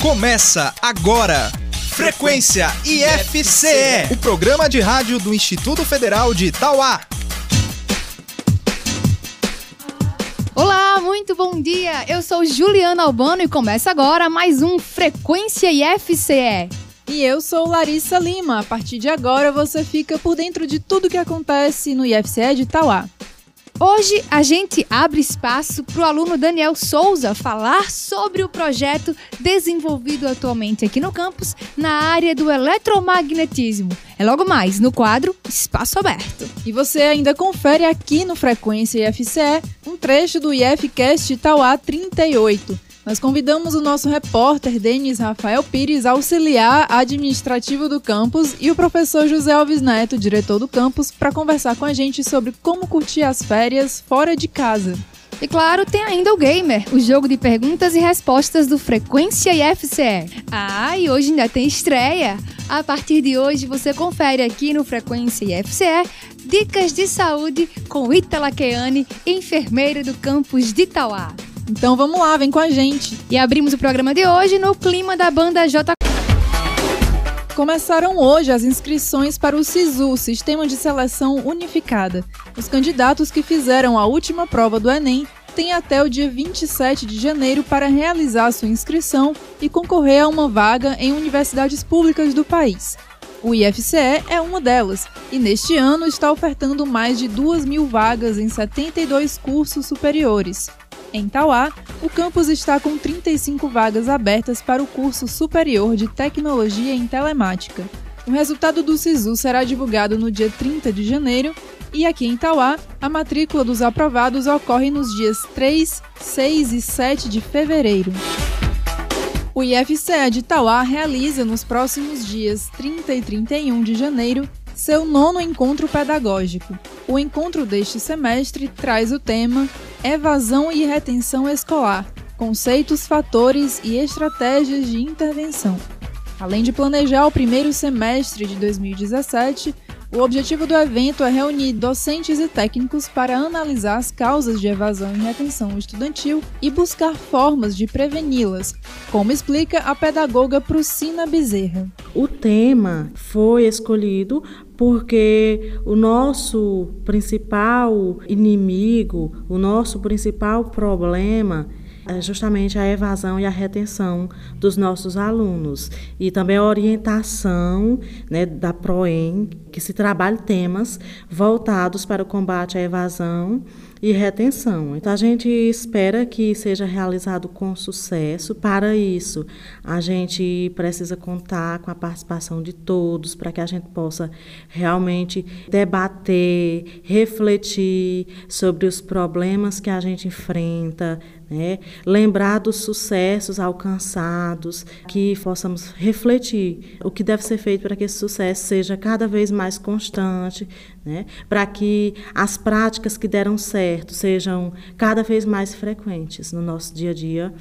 Começa agora. Frequência IFCE, o programa de rádio do Instituto Federal de Itauá. Olá, muito bom dia. Eu sou Juliana Albano e começa agora mais um Frequência IFCE. E eu sou Larissa Lima. A partir de agora você fica por dentro de tudo que acontece no IFCE de Itauá. Hoje a gente abre espaço para o aluno Daniel Souza falar sobre o projeto desenvolvido atualmente aqui no campus na área do eletromagnetismo. É logo mais no quadro Espaço Aberto. E você ainda confere aqui no Frequência IFCE um trecho do IFCast Itauá 38 nós convidamos o nosso repórter Denis Rafael Pires, auxiliar administrativo do campus, e o professor José Alves Neto, diretor do campus, para conversar com a gente sobre como curtir as férias fora de casa. E claro, tem ainda o Gamer, o jogo de perguntas e respostas do Frequência IFCE. Ah, e hoje ainda tem estreia! A partir de hoje você confere aqui no Frequência IFCE dicas de saúde com Itala Keane, enfermeira do campus de Itauá. Então vamos lá, vem com a gente. E abrimos o programa de hoje no clima da banda J. Começaram hoje as inscrições para o SISU, Sistema de Seleção Unificada. Os candidatos que fizeram a última prova do Enem têm até o dia 27 de janeiro para realizar sua inscrição e concorrer a uma vaga em universidades públicas do país. O IFCE é uma delas e neste ano está ofertando mais de 2 mil vagas em 72 cursos superiores. Em Tauá, o campus está com 35 vagas abertas para o curso superior de Tecnologia em Telemática. O resultado do SISU será divulgado no dia 30 de janeiro e aqui em Tauá, a matrícula dos aprovados ocorre nos dias 3, 6 e 7 de fevereiro. O IFCE de Tauá realiza nos próximos dias 30 e 31 de janeiro seu nono encontro pedagógico. O encontro deste semestre traz o tema Evasão e Retenção Escolar Conceitos, Fatores e Estratégias de Intervenção. Além de planejar o primeiro semestre de 2017, o objetivo do evento é reunir docentes e técnicos para analisar as causas de evasão e retenção estudantil e buscar formas de preveni-las, como explica a pedagoga Prucina Bezerra. O tema foi escolhido porque o nosso principal inimigo, o nosso principal problema justamente a evasão e a retenção dos nossos alunos e também a orientação né, da PROEM, que se trabalhe temas voltados para o combate à evasão e retenção. Então a gente espera que seja realizado com sucesso. Para isso, a gente precisa contar com a participação de todos para que a gente possa realmente debater, refletir sobre os problemas que a gente enfrenta, né? lembrar dos sucessos alcançados, que possamos refletir o que deve ser feito para que esse sucesso seja cada vez mais constante, né? para que as práticas que deram certo sejam cada vez mais frequentes no nosso dia a dia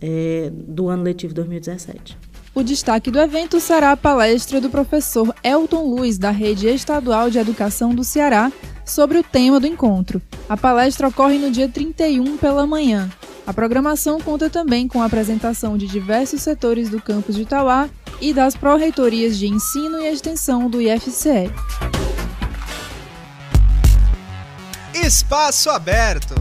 é, do ano letivo 2017. O destaque do evento será a palestra do professor Elton Luiz, da Rede Estadual de Educação do Ceará, sobre o tema do encontro. A palestra ocorre no dia 31 pela manhã. A programação conta também com a apresentação de diversos setores do campus de Itauá e das pró-reitorias de ensino e extensão do IFCE. Espaço Aberto.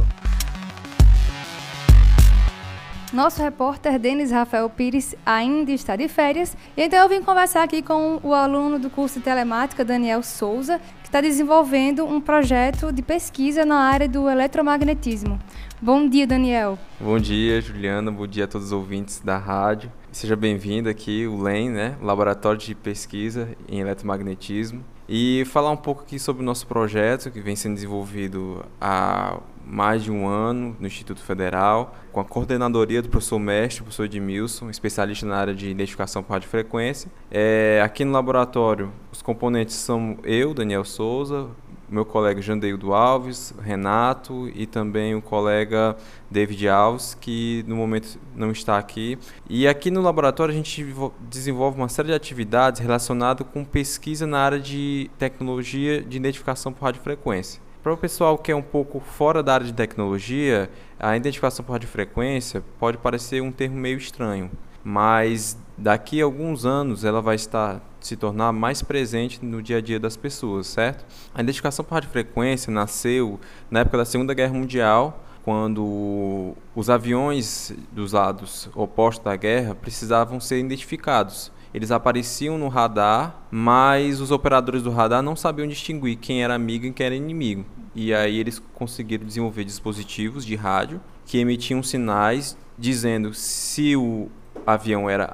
Nosso repórter Denis Rafael Pires ainda está de férias, então eu vim conversar aqui com o aluno do curso de telemática, Daniel Souza, que está desenvolvendo um projeto de pesquisa na área do eletromagnetismo. Bom dia, Daniel. Bom dia, Juliana. Bom dia a todos os ouvintes da rádio. Seja bem-vindo aqui, o LEM, né? Laboratório de Pesquisa em Eletromagnetismo. E falar um pouco aqui sobre o nosso projeto, que vem sendo desenvolvido há mais de um ano no Instituto Federal, com a coordenadoria do professor mestre, professor Edmilson, especialista na área de identificação por radiofrequência. É, aqui no laboratório, os componentes são eu, Daniel Souza, meu colega Jandeildo Alves, Renato e também o colega David Alves, que no momento não está aqui. E aqui no laboratório a gente desenvolve uma série de atividades relacionadas com pesquisa na área de tecnologia de identificação por radiofrequência. Para o pessoal que é um pouco fora da área de tecnologia, a identificação por radiofrequência pode parecer um termo meio estranho, mas daqui a alguns anos ela vai estar se tornar mais presente no dia a dia das pessoas, certo? A identificação por radiofrequência nasceu na época da Segunda Guerra Mundial, quando os aviões dos lados opostos da guerra precisavam ser identificados. Eles apareciam no radar, mas os operadores do radar não sabiam distinguir quem era amigo e quem era inimigo. E aí eles conseguiram desenvolver dispositivos de rádio que emitiam sinais dizendo se o avião era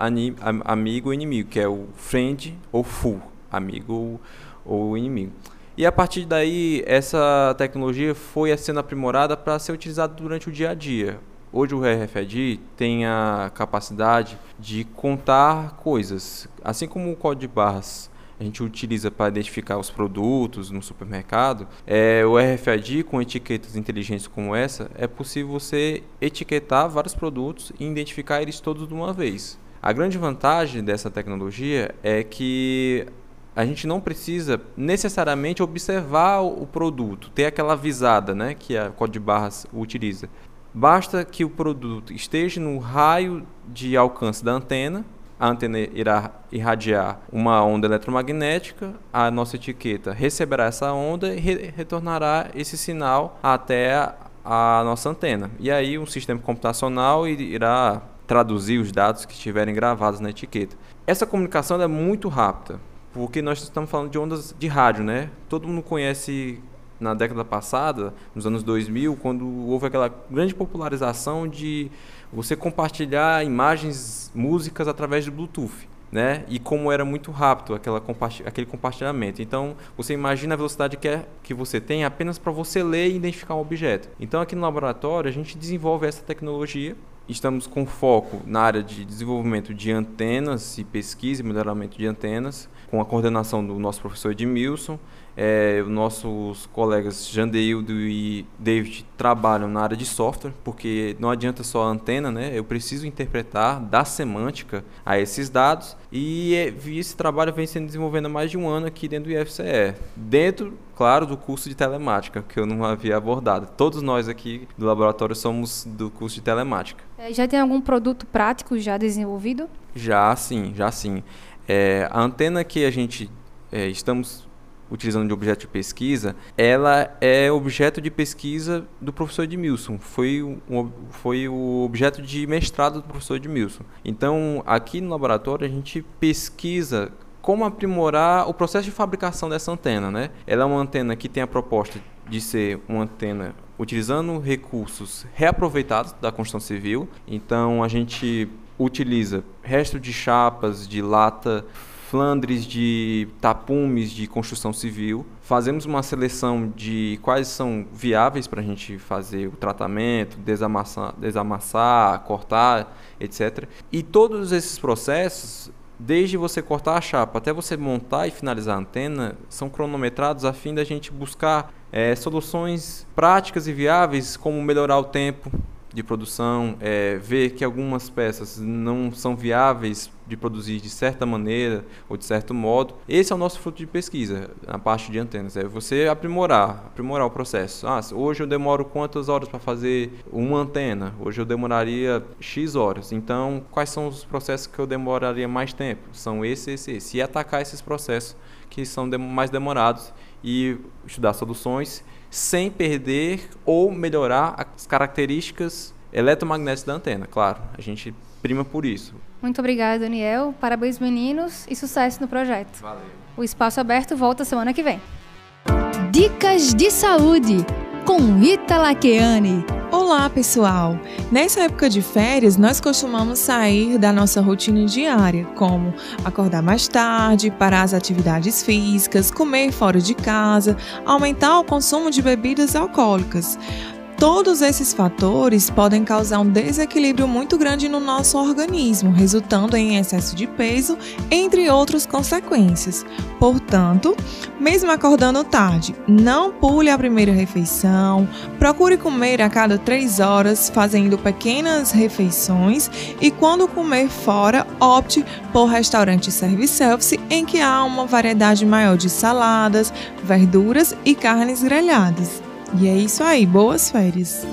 amigo ou inimigo, que é o friend ou foe, amigo ou inimigo. E a partir daí, essa tecnologia foi sendo aprimorada para ser utilizada durante o dia a dia. Hoje o RFID tem a capacidade de contar coisas, assim como o código de barras a gente utiliza para identificar os produtos no supermercado, é, o RFID com etiquetas inteligentes como essa, é possível você etiquetar vários produtos e identificar eles todos de uma vez. A grande vantagem dessa tecnologia é que a gente não precisa necessariamente observar o produto, ter aquela visada né, que a Código Barras utiliza. Basta que o produto esteja no raio de alcance da antena a antena irá irradiar uma onda eletromagnética, a nossa etiqueta receberá essa onda e re retornará esse sinal até a, nossa antena. E aí um sistema computacional irá traduzir os dados que estiverem gravados na etiqueta. Essa comunicação é muito rápida, porque nós estamos falando de ondas de rádio, né? Todo mundo conhece na década passada, nos anos 2000, quando houve aquela grande popularização de você compartilhar imagens, músicas através do Bluetooth. Né? E como era muito rápido aquela compartilh aquele compartilhamento. Então, você imagina a velocidade que, é, que você tem apenas para você ler e identificar um objeto. Então, aqui no laboratório, a gente desenvolve essa tecnologia. Estamos com foco na área de desenvolvimento de antenas e pesquisa e melhoramento de antenas, com a coordenação do nosso professor Edmilson. É, nossos colegas Jandeildo e David trabalham na área de software, porque não adianta só a antena, né? Eu preciso interpretar, dar semântica a esses dados. E é, esse trabalho vem sendo desenvolvido há mais de um ano aqui dentro do IFCE. Dentro, claro, do curso de telemática, que eu não havia abordado. Todos nós aqui do laboratório somos do curso de telemática. É, já tem algum produto prático já desenvolvido? Já sim, já sim. É, a antena que a gente é, estamos utilizando de objeto de pesquisa, ela é objeto de pesquisa do professor Edmilson. Foi, um, foi o objeto de mestrado do professor Edmilson. Então, aqui no laboratório, a gente pesquisa como aprimorar o processo de fabricação dessa antena. Né? Ela é uma antena que tem a proposta de ser uma antena utilizando recursos reaproveitados da construção civil. Então, a gente utiliza resto de chapas, de lata, flandres de tapumes de construção civil. Fazemos uma seleção de quais são viáveis para a gente fazer o tratamento, desamassar, desamassar, cortar, etc. E todos esses processos, desde você cortar a chapa até você montar e finalizar a antena, são cronometrados a fim da gente buscar é, soluções práticas e viáveis, como melhorar o tempo de produção, é, ver que algumas peças não são viáveis de produzir de certa maneira ou de certo modo. Esse é o nosso fruto de pesquisa na parte de antenas. É você aprimorar, aprimorar o processo. Ah, hoje eu demoro quantas horas para fazer uma antena? Hoje eu demoraria X horas. Então, quais são os processos que eu demoraria mais tempo? São esse, esse, esse. E atacar esses processos que são mais demorados e estudar soluções sem perder ou melhorar as características eletromagnéticas da antena. Claro, a gente prima por isso. Muito obrigada, Daniel. Parabéns, meninos, e sucesso no projeto. Valeu. O Espaço Aberto volta semana que vem. Dicas de saúde com Rita Lakeane. Olá, pessoal! Nessa época de férias, nós costumamos sair da nossa rotina diária, como acordar mais tarde, parar as atividades físicas, comer fora de casa, aumentar o consumo de bebidas alcoólicas. Todos esses fatores podem causar um desequilíbrio muito grande no nosso organismo, resultando em excesso de peso, entre outras consequências. Portanto, mesmo acordando tarde, não pule a primeira refeição, procure comer a cada três horas, fazendo pequenas refeições e quando comer fora, opte por restaurante service-self em que há uma variedade maior de saladas, verduras e carnes grelhadas. E é isso aí, boas férias!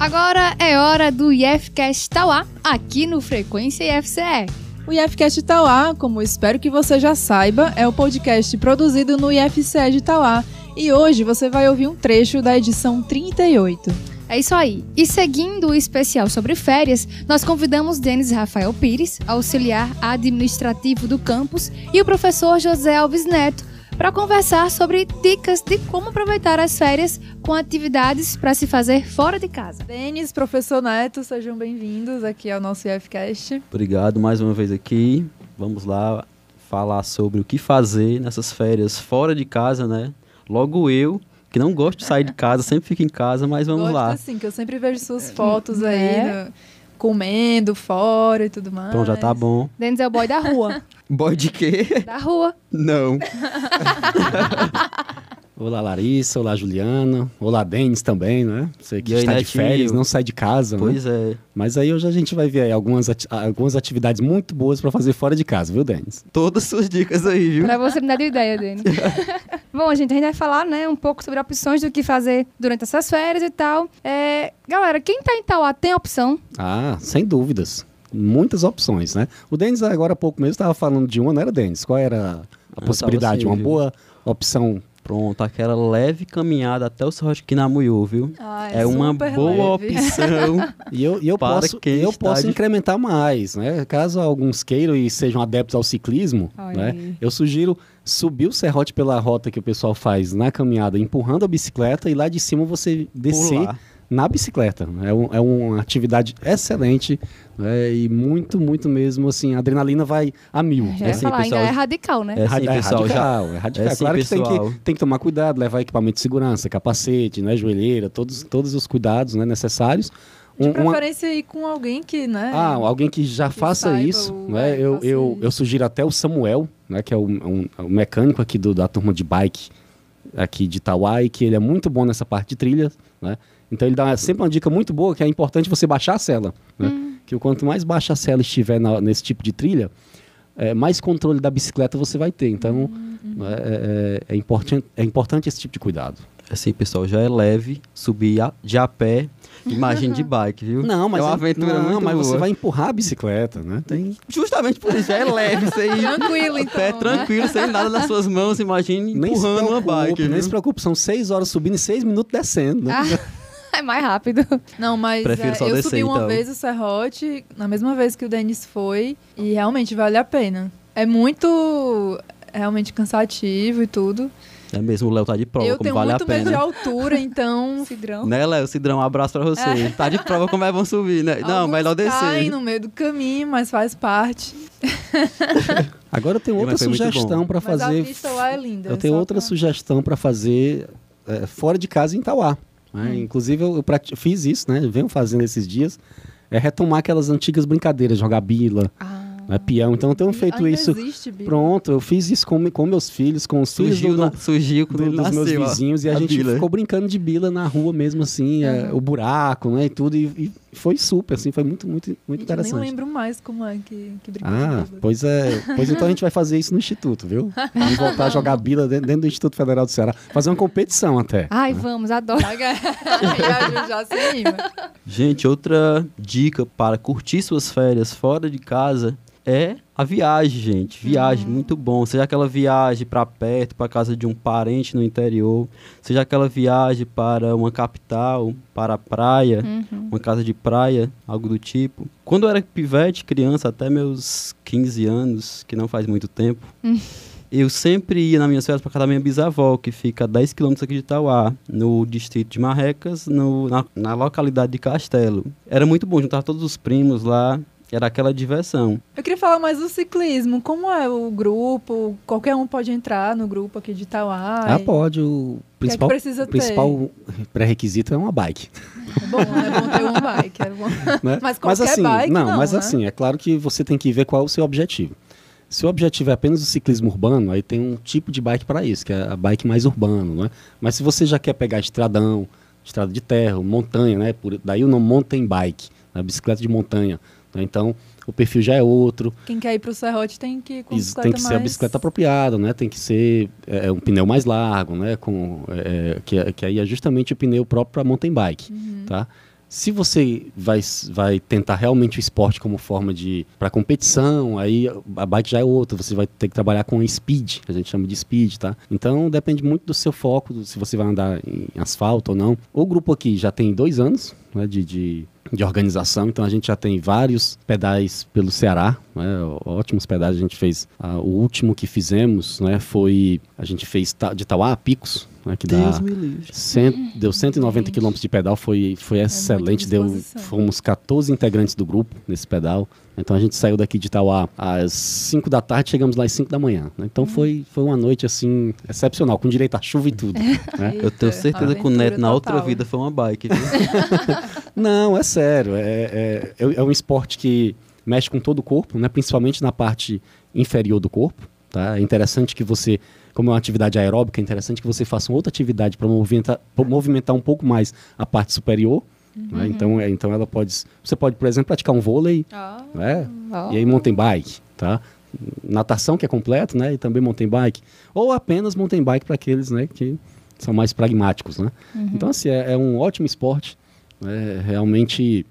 Agora é hora do IFCast Tauá, aqui no Frequência IFCE. O IFCast Tauá, como espero que você já saiba, é o podcast produzido no IFCE de Tauá. E hoje você vai ouvir um trecho da edição 38. É isso aí. E seguindo o especial sobre férias, nós convidamos Denis Rafael Pires, auxiliar administrativo do campus, e o professor José Alves Neto, para conversar sobre dicas de como aproveitar as férias com atividades para se fazer fora de casa. Denis, professor Neto, sejam bem-vindos aqui ao nosso IFCast. Obrigado mais uma vez aqui. Vamos lá falar sobre o que fazer nessas férias fora de casa, né? Logo eu, que não gosto de sair de casa, sempre fico em casa, mas vamos Gosto lá. assim, que eu sempre vejo suas fotos aí, É. no- comendo fora e tudo mais. Pronto, já tá bom. Denis é o boy da rua. Boy de quê? da rua. Não. Olá, Larissa. Olá, Juliana. Olá, Denis também, né? Você que E aí, está de férias, não sai de casa, né? Pois é. Mas aí hoje a gente vai ver aí algumas, ati- algumas atividades muito boas para fazer fora de casa, viu, Denis? Todas suas dicas aí, viu? Pra você me dar de ideia, Denis. Bom, gente, a gente vai falar, né, um pouco sobre opções do que fazer durante essas férias e tal. É, galera, quem tá em Tauá tem opção? Ah, sem dúvidas. Muitas opções, né? O Denis agora há pouco mesmo estava falando de uma, não era, Denis? Qual era a tava possibilidade? assim, uma boa opção Pronto, aquela leve caminhada até o Serrote Quinamuiú, viu? Ah, É uma boa leve. opção. E eu, e eu Para posso, quem eu posso de- incrementar mais, né? Caso alguns queiram e sejam adeptos ao ciclismo, Olha né? Eu sugiro subir o serrote pela rota que o pessoal faz na caminhada, empurrando a bicicleta e lá de cima você descer Pular. Na bicicleta. É, um- é uma atividade excelente né? e muito, muito mesmo, assim, a adrenalina vai a mil. Já né? ia sim, falar, pessoal, ainda é radical, né? É Ra- sim, pessoal, já- radical, é radical. É sim, claro que tem, pessoal. que tem que tomar cuidado, levar equipamento de segurança, capacete, né, joelheira, todos, todos os cuidados né, necessários. De Um- uma- preferência ir com alguém que, né? ah, alguém que já que faça isso, o- né? é, Eu, faça eu, isso. eu sugiro até o Samuel, né? Que é o, um, o mecânico aqui do- da turma de bike aqui de Itauá e que ele é muito bom nessa parte de trilha, né? Então ele dá sempre uma dica muito boa que é importante você baixar a cela, né? Que o quanto mais baixa a cela estiver na- nesse tipo de trilha, é, mais controle da bicicleta você vai ter. Então né, é, é, é importante, é importante esse tipo de cuidado. Assim, pessoal, já é leve subir a- de a pé, imagem de bike, viu? Não, mas é uma é- aventura não, muito mas boa. você vai empurrar a bicicleta, né? Tem Justamente por isso, já é leve, você ir Tranquilo, então. pé né? tranquilo, sem nada nas suas mãos, imagine empurrando uma bike, nem viu? se preocupe, são seis horas subindo e seis minutos descendo, né? Ah, é mais rápido. Não, mas Prefiro é, eu descer, subi uma então. vez o Serrote, na mesma vez que o Denis foi, e realmente vale a pena. É muito realmente cansativo e tudo. É mesmo, o Léo tá de prova, eu como tenho vale a muito medo de pena. altura, então Cidrão. Né, Léo? Cidrão, um abraço pra você. Tá de prova como é bom subir, né? Não, alguns melhor caem descer. no meio do caminho, mas faz parte. Agora eu tenho É, outra sugestão para Mas a fazer. vista lá é linda. Eu tenho outra pra- sugestão para fazer é, fora de casa em Tauá. Né? Hum. Inclusive eu, eu fiz isso, né? Venho fazendo esses dias. É retomar aquelas antigas brincadeiras, jogar bila, Ah, né, peão. Então eu tenho feito ainda isso. Existe. Pronto, eu fiz isso com, com meus filhos, com os filhos Surgiu, do, na, surgiu do- dos nasceu, meus ó, vizinhos e a, gente bila. ficou brincando de bila na rua mesmo, assim, é, Uhum. o buraco, né? E tudo. E, e foi super, assim, foi muito, muito, muito Gente, eu nem interessante. lembro mais como é que, que Ah, pois é. Pois então a gente vai fazer isso no Instituto, viu? Vamos voltar a jogar bila dentro, dentro do Instituto Federal do Ceará. Fazer uma competição até. Ai, vamos, adoro. Já, já, já se anima. Gente, outra dica para curtir suas férias fora de casa é a viagem, gente. Viagem, muito bom. Seja aquela viagem para perto, para casa de um parente no interior, seja aquela viagem para uma capital, para a praia, uma casa de praia, algo do tipo. Quando eu era pivete, criança, até meus 15 anos, que não faz muito tempo, eu sempre ia nas minhas férias para casa da minha bisavó, que fica a 10 quilômetros aqui de Itauá, no distrito de Marrecas, no- na, na localidade de Castelo. Era muito bom, juntar todos os primos lá, era aquela diversão. Eu queria falar mais do ciclismo. Como é o grupo? Qualquer um pode entrar no grupo aqui de Itauá. Ah, pode. O, principal, precisa o principal pré-requisito é uma bike. É bom, é bom ter uma bike. É bom. né? Mas qualquer assim, bike não, não, mas né? assim, é claro que você tem que ver qual é o seu objetivo. Se o objetivo é apenas o ciclismo urbano, aí tem um tipo de bike para isso, que é a bike mais urbano, né? Mas se você já quer pegar estradão, estrada de terra, montanha, né? Por, daí o nome mountain bike, né? bicicleta de montanha. Né? Então, o perfil já é outro. Quem quer ir pro serrote tem que ir com Isso bicicleta tem que ser a mais- bicicleta apropriada, né? Tem que ser é, um pneu mais largo, né? Com, é, que, é- que aí é justamente o pneu próprio para mountain bike, Uhum. tá? Se você vai, vai tentar realmente o esporte como forma de para competição, aí a bike já é outra. Você vai ter que trabalhar com speed, que a gente chama de speed, tá? Então depende muito do seu foco, se você vai andar em asfalto ou não. O grupo aqui já tem dois anos né, de, de, de organização, então a gente já tem vários pedais pelo Ceará, né, ótimos pedais. A gente fez ah, o último que fizemos, né? Foi a gente fez de Tauá a Picos, né, que dá Deus me livre. Cent- deu 190 Gente. quilômetros de pedal, foi, foi excelente. Deu, fomos 14 integrantes do grupo nesse pedal. Então a gente saiu daqui de Itauá às 5 da tarde, chegamos lá às 5 da manhã. né? Então foi, foi uma noite assim excepcional, com direito a chuva e tudo. né? Eu tenho certeza que o Neto na outra total. vida foi uma bike? Não, é sério. É, é, é, é um esporte que mexe com todo o corpo, né? principalmente na parte inferior do corpo. Tá? É interessante que você, como é uma atividade aeróbica, é interessante que você faça uma outra atividade para movimentar, movimentar um pouco mais a parte superior. né? Então, é, então ela pode. Você pode, por exemplo, praticar um vôlei, Ó, né? ó. E aí mountain bike, tá? Natação que é completo, né? E também mountain bike. Ou apenas mountain bike para aqueles, né? Que são mais pragmáticos, né? Então, assim, é, é um ótimo esporte. né? realmente,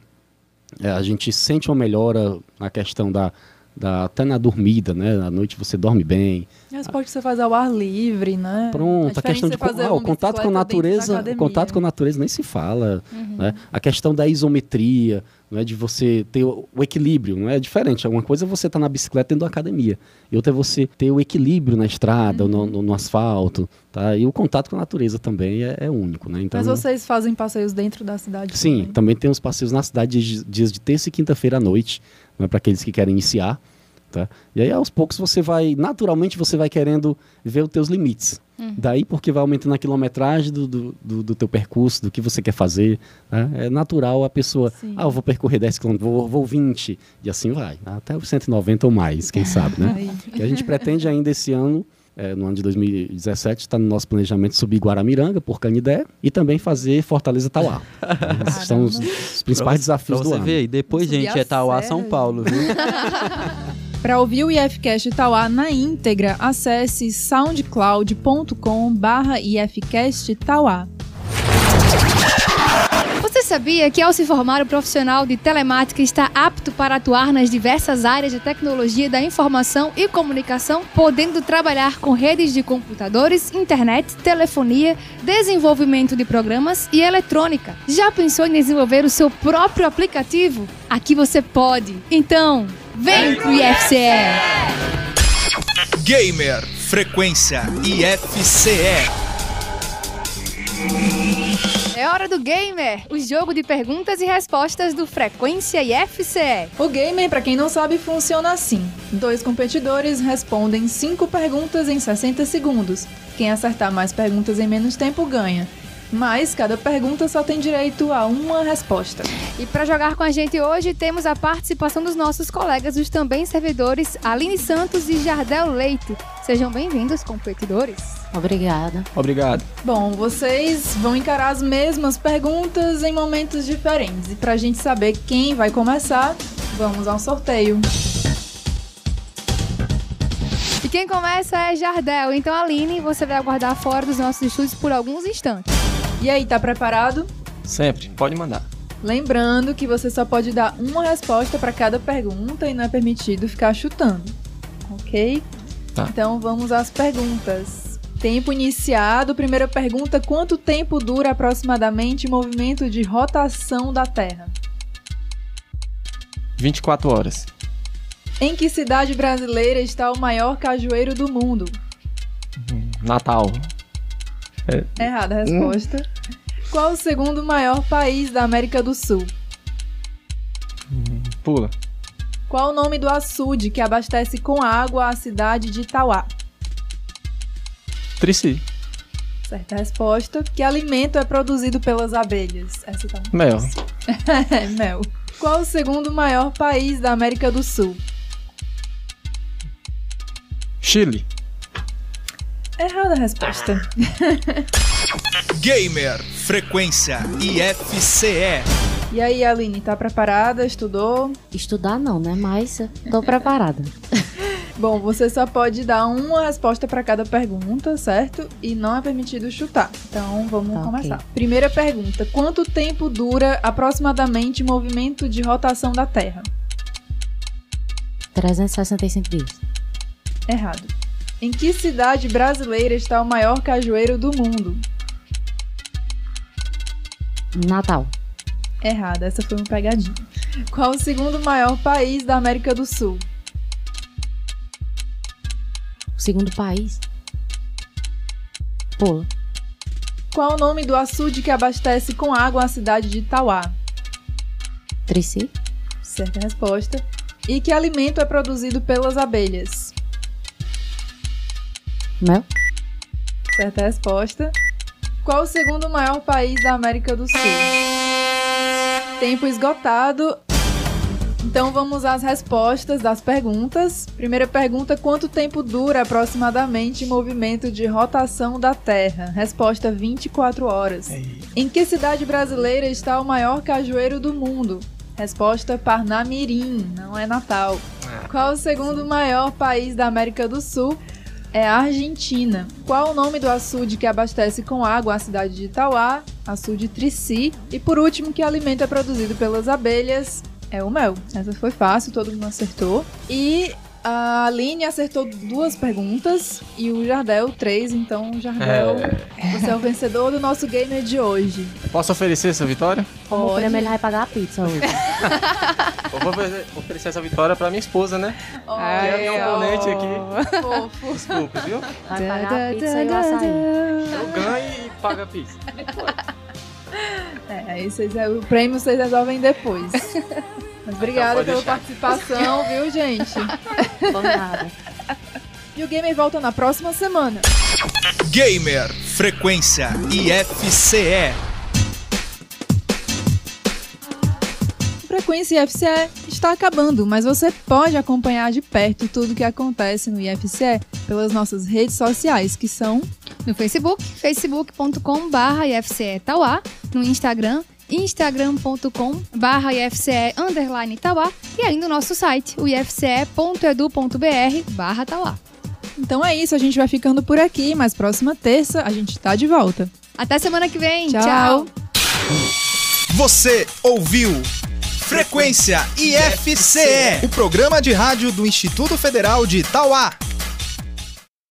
é, a gente sente uma melhora na questão da, da... Até na dormida, né? À noite você dorme bem. É um esporte que você faz ao ar livre, né? Pronto, É a questão de ah, o contato com a natureza, o contato com a natureza nem se fala, né? A questão da isometria, não é de você ter o, o equilíbrio, não é diferente. Uma coisa é você estar na bicicleta dentro da academia, e outra é você ter o equilíbrio na estrada, ou no, no- no asfalto, tá? E o contato com a natureza também é, é único, né? Então, Mas vocês fazem passeios dentro da cidade Sim, também? também tem os passeios na cidade dias de terça e quinta-feira à noite, né, para aqueles que querem iniciar. Tá? E aí, aos poucos, você vai, naturalmente, você vai querendo ver os teus limites. Daí, porque vai aumentando a quilometragem do, do, do, do teu percurso, do que você quer fazer. né? É natural a pessoa, Sim. ah, eu vou percorrer 10 km, vou, vou 20, e assim vai, até os 190 ou mais, quem sabe, né? E a gente pretende ainda esse ano, eh, no ano de 2017, está no nosso planejamento subir Guaramiranga, por Canidé, e também fazer Fortaleza Tauá. Esses são os, os principais desafios pra do você ano. ver aí, depois, Subir gente, é Tauá, serra, São Paulo, viu? Para ouvir o IFCast Tauá na íntegra, acesse soundcloud.com barra IFCast Tauá. Você sabia que ao se formar o profissional de telemática está apto para atuar nas diversas áreas de tecnologia da informação e comunicação, podendo trabalhar com redes de computadores, internet, telefonia, desenvolvimento de programas e eletrônica? Já pensou em desenvolver o seu próprio aplicativo? Aqui você pode. Então, vem pro IFCE! Gamer Frequência IFCE. É hora do Gamer, o jogo de perguntas e respostas do Frequência IFCE. O gamer, para quem não sabe, funciona assim. Dois competidores respondem cinco perguntas em 60 segundos. Quem acertar mais perguntas em menos tempo ganha. Mas cada pergunta só tem direito a uma resposta. E para jogar com a gente hoje, temos a participação dos nossos colegas, os também servidores Aline Santos e Jardel Leite. Sejam bem-vindos, competidores. Obrigada. Obrigado. Bom, vocês vão encarar as mesmas perguntas em momentos diferentes. E pra gente saber quem vai começar, vamos ao sorteio. E quem começa é Jardel. Então, Aline, você vai aguardar fora dos nossos estúdios por alguns instantes. E aí, tá preparado? Sempre, pode mandar. Lembrando que você só pode dar uma resposta para cada pergunta e não é permitido ficar chutando. Ok? Tá. Então vamos às perguntas. Tempo iniciado. Primeira pergunta: quanto tempo dura aproximadamente o movimento de rotação da Terra? 24 horas. Em que cidade brasileira está o maior cajueiro do mundo? Natal. Errada a resposta. Qual o segundo maior país da América do Sul? Pula. Qual o nome do açude que abastece com água a cidade de Itauá? Trici. Certa resposta. Que alimento é produzido pelas abelhas? Essa tá Mel. É, Mel. Qual o segundo maior país da América do Sul? Chile. Errada a resposta. Gamer Frequência IFCE. E aí, Aline, tá preparada? Estudou? Estudar não, né? Mas tô preparada. Bom, você só pode dar uma resposta para cada pergunta, certo? E não é permitido chutar. Então, vamos Tá, começar. ok. Primeira pergunta: quanto tempo dura aproximadamente o movimento de rotação da Terra? 365 dias. Errado. Em que cidade brasileira está o maior cajueiro do mundo? Natal. Errado, essa foi uma pegadinha. Qual o segundo maior país da América do Sul? O segundo país. Pula. Qual o nome do açude que abastece com água a cidade de Itauá? Trici. Certa resposta. E que alimento é produzido pelas abelhas? Mel. Certa resposta. Qual o segundo maior país da América do Sul? Tempo esgotado. Então vamos às respostas das perguntas. Primeira pergunta: quanto tempo dura aproximadamente o movimento de rotação da Terra? Resposta: 24 horas. Em que cidade brasileira está o maior cajueiro do mundo? Resposta: Parnamirim, não é Natal. Qual o segundo maior país da América do Sul? É Argentina. Qual o nome do açude que abastece com água a cidade de Itauá? Açude Trici. E por último, que alimento é produzido pelas abelhas? É o mel. Essa foi fácil, todo mundo acertou. E a Aline acertou duas perguntas e o Jardel três. Então, Jardel, você é o vencedor do nosso gamer de hoje. Posso oferecer essa vitória? Como Pode. prêmio ele vai pagar a pizza hoje. Eu vou oferecer- essa vitória pra minha esposa, né? Que é a minha oponente aqui. Fofo. Desculpa, viu? Vai pagar a pizza e o açaí. Eu ganho e pago a pizza. É, aí vocês, o prêmio vocês resolvem depois. Mas obrigada pela deixar. participação, viu, gente? Por nada. E o Gamer volta na próxima semana. Gamer Frequência IFCE. Frequência IFCE está acabando, mas você pode acompanhar de perto tudo o que acontece no IFCE pelas nossas redes sociais, que são No Facebook, facebook.com.br IFCE Tauá. No Instagram, instagram.com.br IFCE underline Tauá. E ainda o nosso site, o ifce.edu.br barra Tauá. Então é isso, a gente vai ficando por aqui, mas próxima terça a gente tá de volta. Até semana que vem. Tchau. Tchau. Você ouviu Frequência IFCE, o programa de rádio do Instituto Federal de Itauá.